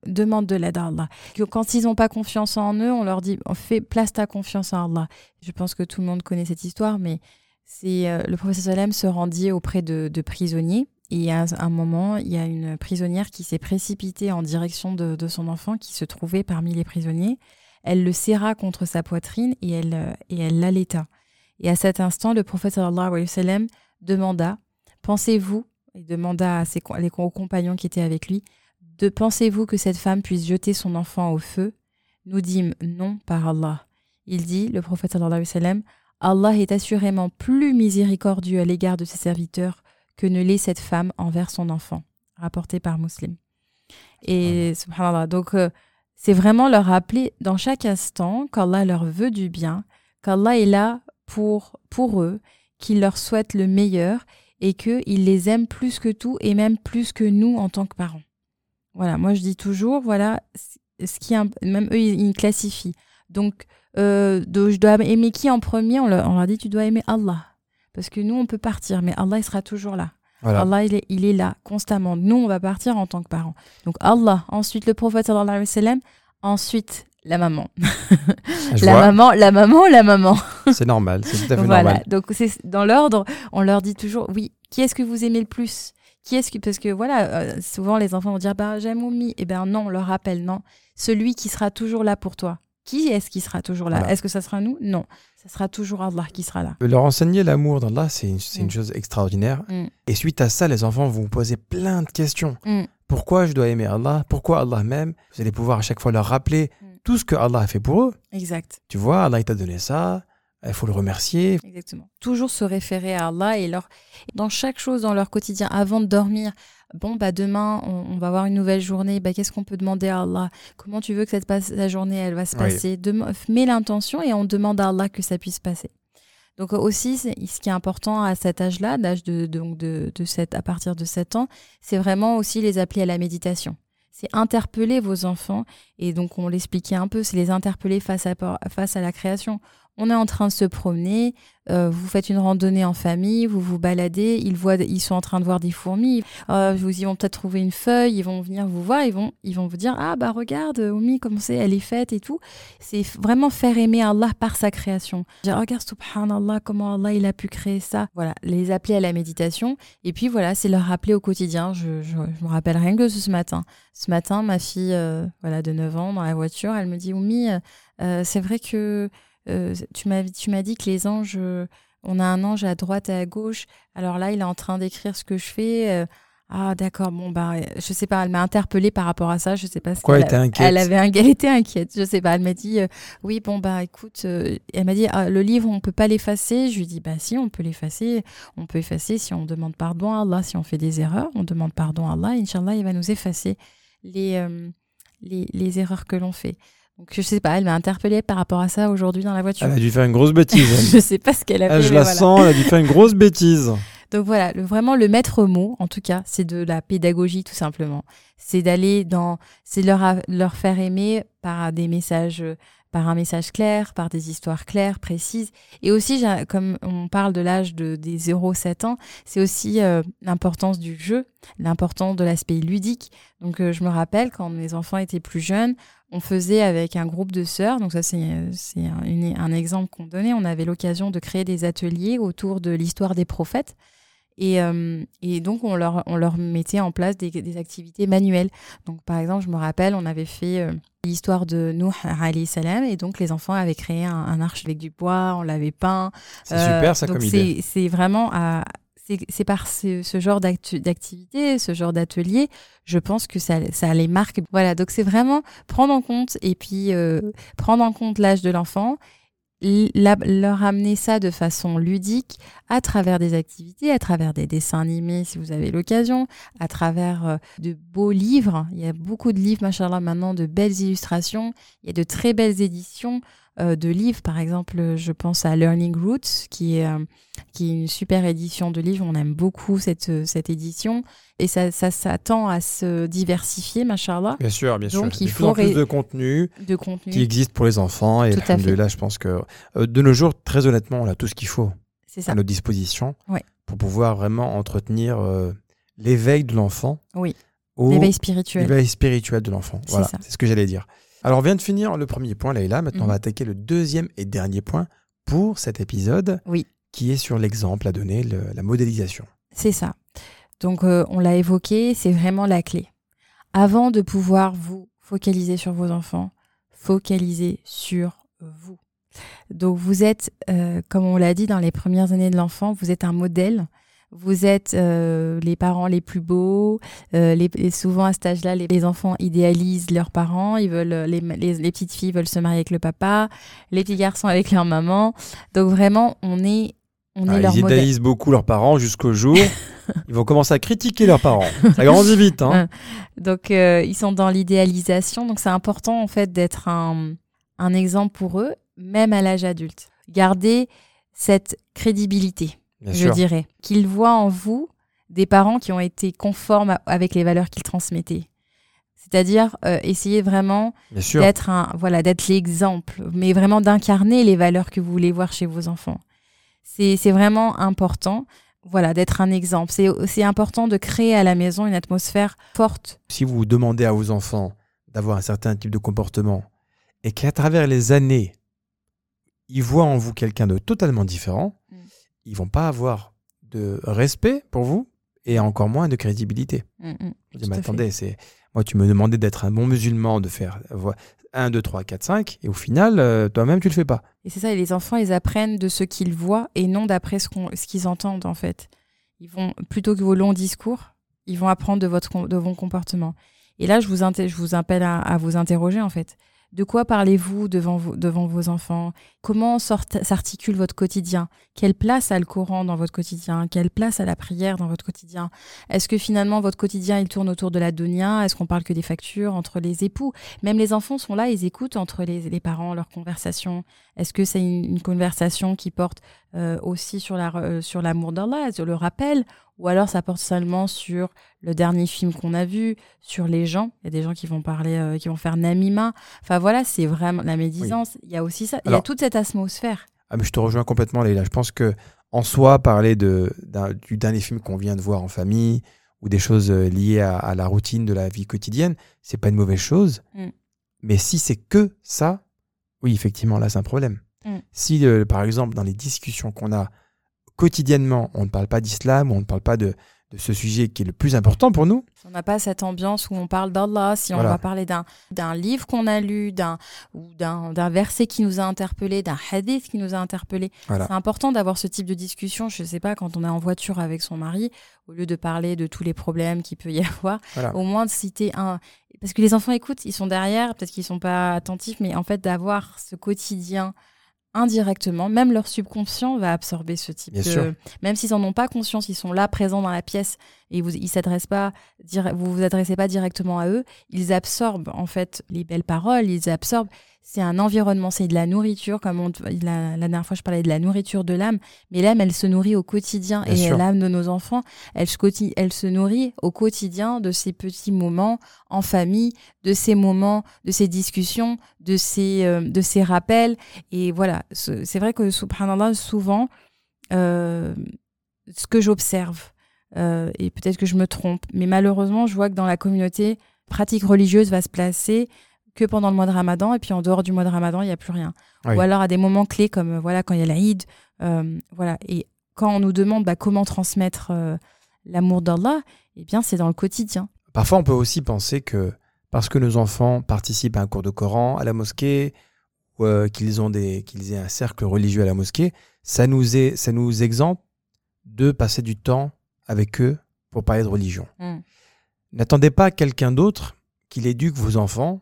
Demande de l'aide à Allah. Quand ils n'ont pas confiance en eux, on leur dit fais place ta confiance en Allah. Je pense que tout le monde connaît cette histoire, mais c'est euh, le professeur Salem se rendit auprès de, de prisonniers. Et à un moment, il y a une prisonnière qui s'est précipitée en direction de, son enfant qui se trouvait parmi les prisonniers. Elle le serra contre sa poitrine et elle, euh, et elle l'allaita. Et à cet instant, le prophète demanda Pensez-vous, et demanda à ses, co- compagnons qui étaient avec lui, de pensez-vous que cette femme puisse jeter son enfant au feu? Nous dîmes non par Allah. Il dit, le prophète Allah est assurément plus miséricordieux à l'égard de ses serviteurs que ne l'est cette femme envers son enfant, rapporté par Muslim. Et subhanallah, donc euh, c'est vraiment leur rappeler dans chaque instant qu'Allah leur veut du bien, qu'Allah est là pour, pour eux, qu'il leur souhaite le meilleur et qu'il les aime plus que tout et même plus que nous en tant que parents. Voilà, moi je dis toujours, voilà, ce qui même eux ils, classifient. Donc, euh, de- je dois aimer qui en premier? On leur, on leur dit tu dois aimer Allah. Parce que nous on peut partir, mais Allah il sera toujours là. Voilà. Allah, il est, il est là constamment. Nous, on va partir en tant que parents. Donc, Allah, ensuite le prophète, sallallahu alayhi wa sallam, ensuite la maman. Je la vois, maman, la maman, la maman. c'est normal, c'est tout à fait voilà. normal. Donc, c'est dans l'ordre, on leur dit toujours, oui, qui est-ce que vous aimez le plus? Qui est-ce que parce que voilà euh, souvent les enfants vont dire bah j'aime Oumi et ben non on leur rappelle non celui qui sera toujours là pour toi qui est-ce qui sera toujours là? Voilà. est-ce que ça sera nous? Non ça sera toujours Allah qui sera là Leur enseigner l'amour d'Allah, c'est une, une Mm. chose extraordinaire. Mm. Et suite à ça, les enfants vont vous poser plein de questions. Mm. Pourquoi je dois aimer Allah? Pourquoi Allah m'aime? Vous allez pouvoir à chaque fois leur rappeler tout ce que Allah a fait pour eux. exact Tu vois, Allah il t'a donné ça, il faut le remercier. Exactement. Toujours se référer à Allah et leur dans chaque chose dans leur quotidien avant de dormir. Bon bah demain on, on va avoir une nouvelle journée. Bah qu'est-ce qu'on peut demander à Allah? Comment tu veux que cette passe, la journée? Elle va se Oui. passer Mets l'intention et on demande à Allah que ça puisse passer. Donc aussi, ce qui est important à cet âge-là, d'âge de, donc de, de 7, à partir de 7 ans, c'est vraiment aussi les appeler à la méditation. C'est interpeller vos enfants, et donc on l'expliquait un peu, c'est les interpeller face à, face à la création. On est en train de se promener, euh, vous faites une randonnée en famille, vous vous baladez, ils, voient, ils sont en train de voir des fourmis, euh, ils vont peut-être trouver une feuille, ils vont venir vous voir, ils vont, ils vont vous dire Ah bah regarde, Oumi, comment c'est, elle est faite et tout. C'est vraiment faire aimer Allah par sa création. Dire Regarde, subhanallah, comment Allah il a pu créer ça. Voilà, les appeler à la méditation. Et puis voilà, c'est leur rappeler au quotidien. Je, je, me rappelle rien que ce matin. Ce matin, ma fille euh, voilà, de 9 ans, dans la voiture, elle me dit Oumi, euh, c'est vrai que tu m'as tu m'as dit que les anges, euh, on a un ange à droite et à gauche. Alors là, il est en train d'écrire ce que je fais. euh, ah d'accord, bon bah je sais pas, elle m'a interpellée par rapport à ça, je sais pas si elle a- inquiète elle avait un, elle était inquiète, je sais pas, elle m'a dit euh, oui bon bah écoute, euh, elle m'a dit ah, le livre on peut pas l'effacer, je lui dis bah si on peut l'effacer, on peut effacer si on demande pardon à Allah, si on fait des erreurs, on demande pardon à Allah, Inch'Allah il va nous effacer les euh, les, les erreurs que l'on fait. Donc je sais pas, elle m'a interpellée par rapport à ça aujourd'hui dans la voiture. Elle a dû faire une grosse bêtise. je sais pas ce qu'elle a Ah, fait. je la voilà. sens, elle a dû faire une grosse bêtise. Donc voilà, le, vraiment le maître mot, en tout cas, c'est de la pédagogie tout simplement. C'est d'aller dans, c'est leur leur faire aimer par des messages, par un message clair, par des histoires claires, précises. Et aussi, comme on parle de l'âge de, des 0-7 ans, c'est aussi euh, l'importance du jeu, l'importance de l'aspect ludique. Donc euh, je me rappelle quand mes enfants étaient plus jeunes, on faisait avec un groupe de sœurs, donc ça c'est euh, un, un exemple qu'on donnait, on avait l'occasion de créer des ateliers autour de l'histoire des prophètes. Et, euh, et donc, on leur, on leur mettait en place des, des activités manuelles. Donc, par exemple, je me rappelle, on avait fait euh, l'histoire de Nuh alayhi salam, et donc les enfants avaient créé un, un arche avec du bois, on l'avait peint. C'est Euh, super ça donc comme idée. C'est vraiment à. C'est par ce, genre d'activité, ce genre d'atelier, je pense que ça, les marque. Voilà, donc c'est vraiment prendre en compte et puis euh, prendre en compte l'âge de l'enfant, leur amener ça de façon ludique à travers des activités, à travers des dessins animés si vous avez l'occasion, à travers euh, de beaux livres. Il y a beaucoup de livres, machallah, maintenant, de belles illustrations. Il y a de très belles éditions euh, de livres. Par exemple, je pense à Learning Roots, qui est, euh, qui est une super édition de livres. On aime beaucoup cette, euh, cette édition. Et ça, ça s'attend à se diversifier, machallah, Bien sûr, bien sûr. Donc, Il plus faut plus ré- de contenu de contenu. qui existe pour les enfants. Et Tout à fait. là, je pense que euh, de nos jours, très honnêtement, on a tout ce qu'il faut ça. à notre disposition Ouais. pour pouvoir vraiment entretenir l'éveil de l'enfant Oui. L'éveil spirituel. l'éveil spirituel de l'enfant. Voilà, c'est ce que j'allais dire. Alors, on vient de finir le premier point, Leïla. Maintenant, on Mhm. va attaquer le deuxième et dernier point pour cet épisode, Oui. qui est sur l'exemple à donner, le- la modélisation. C'est ça. Donc, euh, on l'a évoqué, c'est vraiment la clé. Avant de pouvoir vous focaliser sur vos enfants, focaliser sur vous. Donc, vous êtes, euh, comme on l'a dit dans les premières années de l'enfant, vous êtes un modèle. Vous êtes euh, les parents les plus beaux. Euh, les, et souvent à cet âge-là, les, les enfants idéalisent leurs parents. Ils veulent euh, les, les, les petites filles veulent se marier avec le papa, les petits garçons avec leur maman. Donc vraiment, on est on est Ah, leur ils modèle. idéalisent beaucoup leurs parents jusqu'au jour. ils vont commencer à critiquer leurs parents. Ça grandit vite. Hein. Donc, euh, ils sont dans l'idéalisation. Donc, c'est important, en fait, d'être un, un exemple pour eux, même à l'âge adulte. Garder cette crédibilité, Bien je sûr. dirais. Qu'ils voient en vous des parents qui ont été conformes à- avec les valeurs qu'ils transmettaient. C'est-à-dire euh, essayer vraiment d'être un voilà d'être l'exemple mais vraiment d'incarner les valeurs que vous voulez voir chez vos enfants c'est vraiment important voilà d'être un exemple c'est important de créer à la maison une atmosphère forte Si vous demandez à vos enfants d'avoir un certain type de comportement et qu'à travers les années, ils voient en vous quelqu'un de totalement différent. Ils vont pas avoir de respect pour vous et encore moins de crédibilité. Mm, mm, Je dis, mais attendez, c'est moi tu me demandais d'être un bon musulman, de faire 1, 2, 3, 4, 5, et au final, euh, toi-même, tu le fais pas. et c'est ça et les enfants ils apprennent de ce qu'ils voient et non d'après ce qu'ils entendent en fait. Ils vont plutôt que vos longs discours ils vont apprendre de votre de vos comportements. Et là je vous je vous appelle à, à vous interroger en fait De quoi parlez-vous devant, vos- enfants? Comment s'articule votre quotidien? Quelle place a le Coran dans votre quotidien? Quelle place a la prière dans votre quotidien? Est-ce que finalement votre quotidien il tourne autour de la dunya Est-ce qu'on parle que des factures entre les époux? Même les enfants sont là, ils écoutent entre les, parents leur conversation. Est-ce que c'est une conversation qui porte euh, aussi sur la euh, sur l'amour d'Allah, sur le rappel ou alors ça porte seulement sur le dernier film qu'on a vu, sur les gens. Il y a des gens qui vont parler, euh, qui vont faire namima. Enfin voilà, c'est vraiment la médisance. Il y a aussi ça. Il y a toute cette atmosphère. Ah, mais je te rejoins complètement, Leïla. Je pense que en soi, parler de, du dernier film qu'on vient de voir en famille ou des choses liées à, à la routine de la vie quotidienne, c'est pas une mauvaise chose. Mm. Mais si c'est que ça, oui, effectivement, là, c'est un problème. Mm. Si, euh, par exemple, dans les discussions qu'on a quotidiennement, on ne parle pas d'islam, on ne parle pas de, de ce sujet qui est le plus important pour nous, Si on n'a pas cette ambiance où on parle d'Allah, si on va parler d'un livre qu'on a lu, d'un ou d'un d'un verset qui nous a interpellé, d'un hadith qui nous a interpellé, Voilà. c'est important d'avoir ce type de discussion. Je sais pas quand on est en voiture avec son mari, au lieu de parler de tous les problèmes qu'il peut y avoir, Voilà. au moins de citer un. Parce que les enfants écoutent, ils sont derrière, peut-être qu'ils sont pas attentifs, mais en fait d'avoir ce quotidien indirectement, même leur subconscient va absorber ce type Bien de. sûr. Même s'ils en ont pas conscience, ils sont là présents dans la pièce et vous, ils s'adressent pas, dire- vous vous adressez pas directement à eux, ils absorbent en fait les belles paroles, ils absorbent. C'est un environnement, c'est de la nourriture, comme on, la, la dernière fois je parlais de la nourriture de l'âme, mais l'âme elle se nourrit au quotidien Bien et l'âme de nos enfants, elle se, quoti- elle se nourrit au quotidien de ces petits moments en famille, de ces moments, de ces discussions, de ces, euh, de ces rappels. Et voilà, ce- c'est vrai que subhanallah, souvent, euh, ce que j'observe, euh, et peut-être que je me trompe, mais malheureusement, je vois que dans la communauté, pratique religieuse va se placer que pendant le mois de Ramadan, et puis en dehors du mois de Ramadan, il n'y a plus rien. Oui. Ou alors à des moments clés comme euh, voilà quand il y a l'Aïd, euh, voilà. Et quand on nous demande bah, comment transmettre euh, l'amour d'Allah, eh bien c'est dans le quotidien. Parfois, on peut aussi penser que parce que nos enfants participent à un cours de Coran à la mosquée, ou euh, qu'ils ont des, qu'ils aient un cercle religieux à la mosquée, ça nous, est, ça nous exempte de passer du temps avec eux pour parler de religion. Mm. N'attendez pas quelqu'un d'autre qu'il éduque vos enfants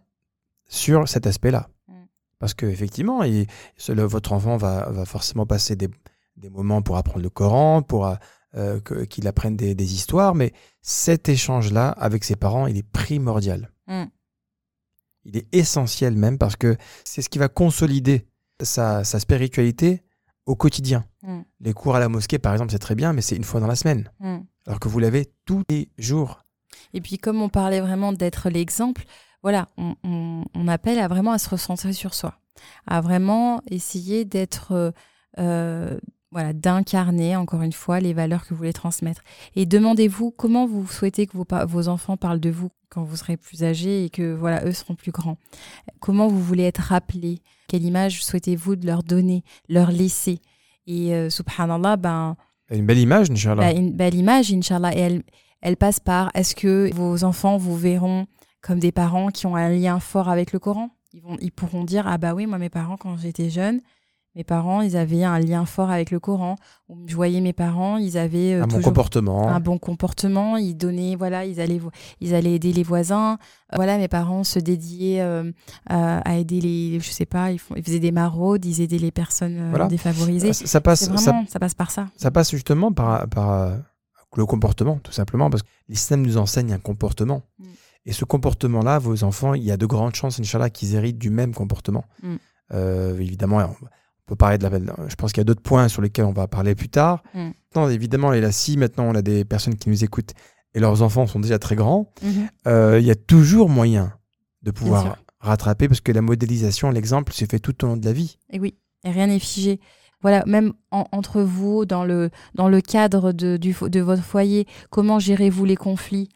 sur cet aspect-là. Mm. Parce qu'effectivement, votre enfant va, va forcément passer des, des moments pour apprendre le Coran, pour euh, que- qu'il apprenne des, des histoires, mais cet échange-là avec ses parents, il est primordial. Mm. Il est essentiel même parce que c'est ce qui va consolider sa, sa spiritualité au quotidien. Mm. Les cours à la mosquée, par exemple, c'est très bien, mais c'est une fois dans la semaine. Mm. Alors que vous l'avez tous les jours. Et puis comme on parlait vraiment d'être l'exemple, voilà, on, on- on appelle à vraiment à se recentrer sur soi, à vraiment essayer d'être, euh, euh, voilà, d'incarner encore une fois les valeurs que vous voulez transmettre. Et demandez-vous comment vous souhaitez que vos, enfants parlent de vous quand vous serez plus âgés et que voilà eux seront plus grands. Comment vous voulez être rappelés? Quelle image souhaitez-vous de leur donner, leur laisser? Et euh, subhanallah, ben Une belle image, Inch'Allah. bah, une belle image, Inch'Allah. Et elle, elle passe par est-ce que vos enfants vous verront comme des parents qui ont un lien fort avec le Coran ils, vont, ils pourront dire Ah, bah oui, moi, mes parents, quand j'étais jeune, mes parents, ils avaient un lien fort avec le Coran. Je voyais mes parents, ils avaient euh, un bon comportement. un bon comportement. Ils donnaient, voilà, ils allaient, ils allaient aider les voisins. Euh, Voilà, mes parents se dédiaient euh, à, aider les, je sais pas, ils, font, ils faisaient des maraudes, ils aidaient les personnes Voilà. défavorisées. ça, ça passe, C'est ça, vraiment, ça passe par ça. ça passe justement par, par le comportement, tout simplement, parce que l'islam nous enseigne un comportement. Mm. Et ce comportement-là, vos enfants, il y a de grandes chances, Inch'Allah, qu'ils héritent du même comportement. Mm. Euh, évidemment, on peut parler de la. Je pense qu'il y a d'autres points sur lesquels on va parler plus tard. Mm. Non, évidemment, et là, si maintenant on a des personnes qui nous écoutent et leurs enfants sont déjà très grands, Mhm. euh, il y a toujours moyen de pouvoir rattraper parce que la modélisation, l'exemple, se fait tout au long de la vie. Et oui, et rien n'est figé. Voilà, même en- entre vous, dans le, dans le cadre de, du, fo- de votre foyer, comment gérez-vous les conflits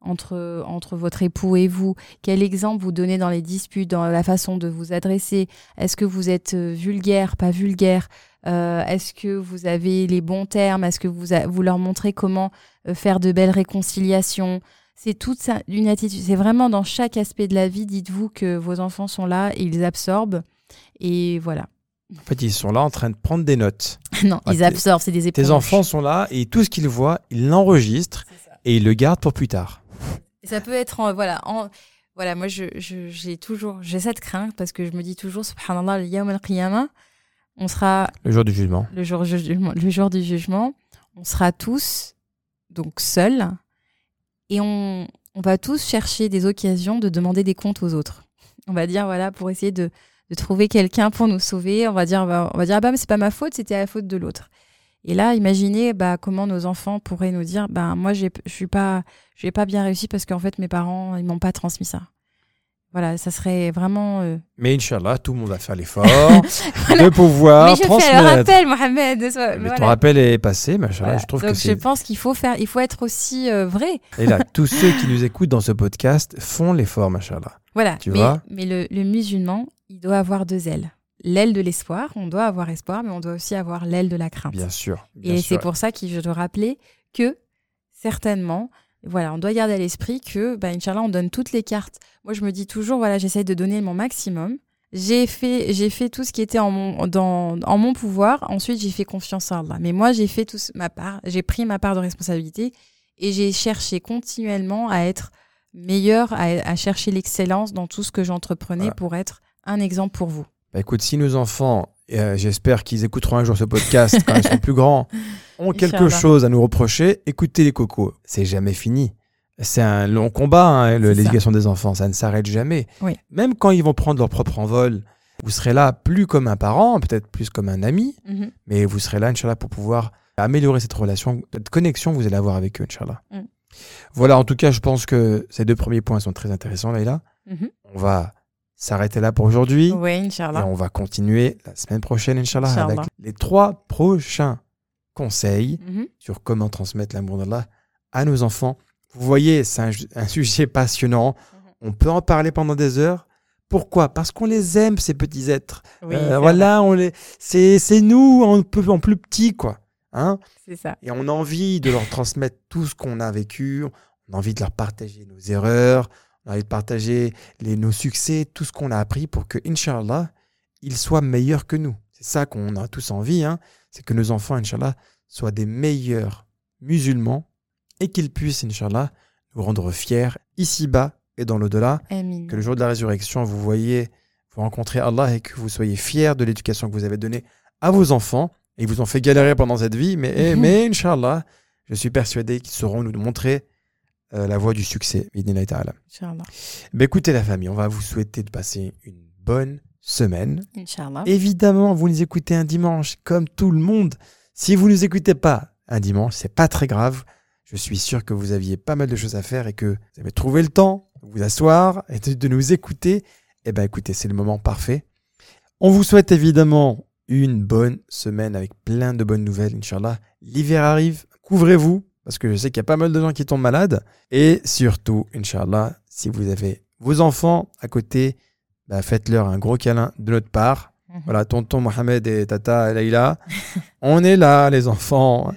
entre, entre votre époux et vous Quel exemple vous donnez dans les disputes, dans la façon de vous adresser? Est-ce que vous êtes euh, vulgaire, pas vulgaire? Euh, Est-ce que vous avez les bons termes? Est-ce que vous, a- vous leur montrez comment euh, faire de belles réconciliations? C'est toute ça, une attitude. C'est vraiment dans chaque aspect de la vie. Dites-vous que vos enfants sont là et ils absorbent. Et voilà. En fait, ils sont là en train de prendre des notes. non, ils absorbent, c'est des éponges. Tes enfants sont là et tout ce qu'ils voient, ils l'enregistrent et ils le gardent pour plus tard. Ça peut être en, voilà, en, voilà, moi, je, je- j'ai toujours, j'ai cette crainte parce que je me dis toujours, subhanallah, le yawm al-qiyamah, on sera Le jour du jugement. le jour, du jugement- le jour du jugement, on sera tous donc seuls et on, on va tous chercher des occasions de demander des comptes aux autres. On va dire voilà pour essayer de, de trouver quelqu'un pour nous sauver. On va dire bah, on va dire ah bah mais c'est pas ma faute, c'était la faute de l'autre. Et là, imaginez bah, comment nos enfants pourraient nous dire bah moi je suis pas pas bien réussi parce qu'en fait mes parents ils m'ont pas transmis ça. Voilà, ça serait vraiment. euh, Mais Inch'Allah, tout le monde va faire l'effort de pouvoir mais je fais le transmettre. rappel, Mohamed. Mais Voilà. ton rappel est passé. Voilà. Je trouve Donc que je pense qu'il faut faire, il faut être aussi euh, vrai. Et là, tous ceux qui nous écoutent dans ce podcast font l'effort, machallah. Voilà. Tu mais vois? mais le, le musulman, il doit avoir deux ailes. L'aile de l'espoir, on doit avoir espoir, mais on doit aussi avoir l'aile de la crainte. Bien sûr. bien Et c'est pour ça que je dois rappeler que certainement, voilà, on doit garder à l'esprit que, bah, Inch'Allah, on donne toutes les cartes. Moi, je me dis toujours, voilà, j'essaye de donner mon maximum. J'ai fait, j'ai fait tout ce qui était en mon, dans, en mon pouvoir. Ensuite, j'ai fait confiance à Allah. Mais moi, j'ai fait tout ce- ma part. J'ai pris ma part de responsabilité et j'ai cherché continuellement à être meilleur, à, à chercher l'excellence dans tout ce que j'entreprenais Voilà. pour être un exemple pour vous. Bah, écoute, si nos enfants, euh, j'espère qu'ils écouteront un jour ce podcast quand ils seront plus grands, ont quelque chose à nous reprocher, écoutez les cocos. C'est jamais fini. C'est un long combat, hein, l'éducation des enfants. Ça ne s'arrête jamais. Oui. Même quand ils vont prendre leur propre envol, vous serez là plus comme un parent, peut-être plus comme un ami, Mhm. mais vous serez là, Inch'Allah, pour pouvoir améliorer cette relation, cette connexion que vous allez avoir avec eux, Inch'Allah. Mm. Voilà, en tout cas, je pense que ces deux premiers points sont très intéressants, Leïla. Mhm. On va s'arrêter là pour aujourd'hui. Oui, Et Inch'Allah. on va continuer la semaine prochaine, Inch'Allah, Inch'Allah. avec les trois prochains conseils Mhm. sur comment transmettre l'amour d'Allah à nos enfants. Vous voyez, c'est un, un sujet passionnant. Mhm. On peut en parler pendant des heures. Pourquoi? Parce qu'on les aime, ces petits êtres. Oui, Euh, c'est voilà, on les, c'est, c'est nous en, en plus petit, quoi. Hein C'est ça. et on a envie de leur transmettre tout ce qu'on a vécu. On a envie de leur partager nos erreurs. Envie de partager les, nos succès, tout ce qu'on a appris pour que, Inch'Allah, ils soient meilleurs que nous. C'est ça qu'on a tous envie. Hein c'est que nos enfants, Inch'Allah, soient des meilleurs musulmans et qu'ils puissent, Inch'Allah, nous rendre fiers ici-bas et dans l'au-delà. Que le jour de la résurrection, vous voyez, vous rencontrez Allah et que vous soyez fiers de l'éducation que vous avez donnée à vos enfants. Et ils vous ont fait galérer pendant cette vie, mais, eh, mais Inch'Allah, je suis persuadé qu'ils sauront nous montrer euh, la voie du succès. Ta'ala. Ben, écoutez la famille, on va vous souhaiter de passer une bonne semaine. Inch'Allah. Évidemment, vous nous écoutez un dimanche, comme tout le monde. Si vous ne nous écoutez pas un dimanche, c'est pas très grave. Je suis sûr que vous aviez pas mal de choses à faire et que vous avez trouvé le temps de vous asseoir et de, nous écouter. Eh ben, écoutez, c'est le moment parfait. On vous souhaite évidemment une bonne semaine avec plein de bonnes nouvelles, Inch'Allah. L'hiver arrive, couvrez-vous, parce que je sais qu'il y a pas mal de gens qui tombent malades. Et surtout, Inch'Allah, si vous avez vos enfants à côté, bah, faites-leur un gros câlin de notre part. Mhm. Voilà, tonton Mohamed et tata Leïla. On est là, les enfants.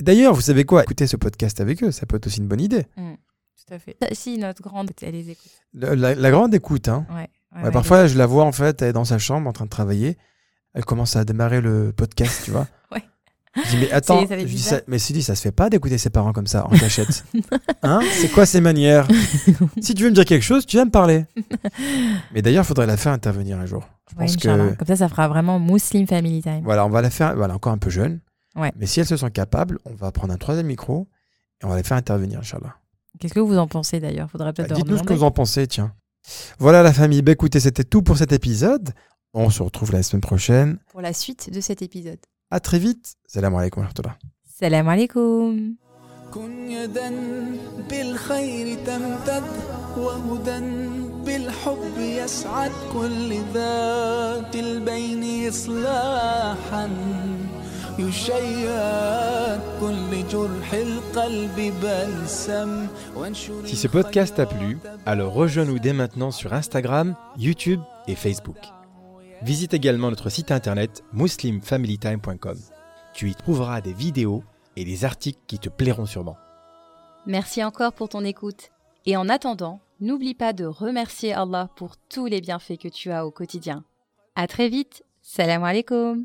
D'ailleurs, vous savez quoi? Écoutez ce podcast avec eux, ça peut être aussi une bonne idée. Tout à fait. Si notre grande, elle les écoute. Le- La, la grande écoute, hein. Ouais. ouais, Ouais, ouais, parfois, je la vois en fait, elle est dans sa chambre en train de travailler. Elle commence à démarrer le podcast, tu vois. Ouais. Je dis, mais attends, ça je dis, ça- mais ça se fait pas d'écouter ses parents comme ça, en cachette. hein C'est quoi ces manières? Si tu veux me dire quelque chose, tu vas me parler. mais d'ailleurs, il faudrait la faire intervenir un jour. Je Ouais, pense Inch'Allah. que Comme ça, ça fera vraiment Muslim Family Time. Voilà, on va la faire, voilà, encore un peu jeune. Ouais. Mais si elle se sent capable, on va prendre un troisième micro et on va la faire intervenir, Inch'Allah. Qu'est-ce que vous en pensez d'ailleurs? Faudrait Bah, peut-être leur Dites-nous ce que vous en pensez, tiens. Voilà la famille. Bah, écoutez, c'était tout pour cet épisode. On se retrouve la semaine prochaine. Pour la suite de cet épisode. À très vite. Salam alaikum wa rahmatullah. Salam alaikum. كن يدا بالخير تمتد وهدى بالحب يسعد كل ذات البين إصلاحا يشيد كل جرح القلب بلسم وانشر Si ce podcast t'a plu, alors rejoins-nous dès maintenant sur Instagram, YouTube et Facebook. Visite également notre site internet muslimfamilytime.com. Tu y trouveras des vidéos et des articles qui te plairont sûrement. Merci encore pour ton écoute. Et en attendant, n'oublie pas de remercier Allah pour tous les bienfaits que tu as au quotidien. À très vite. Salam alaikum.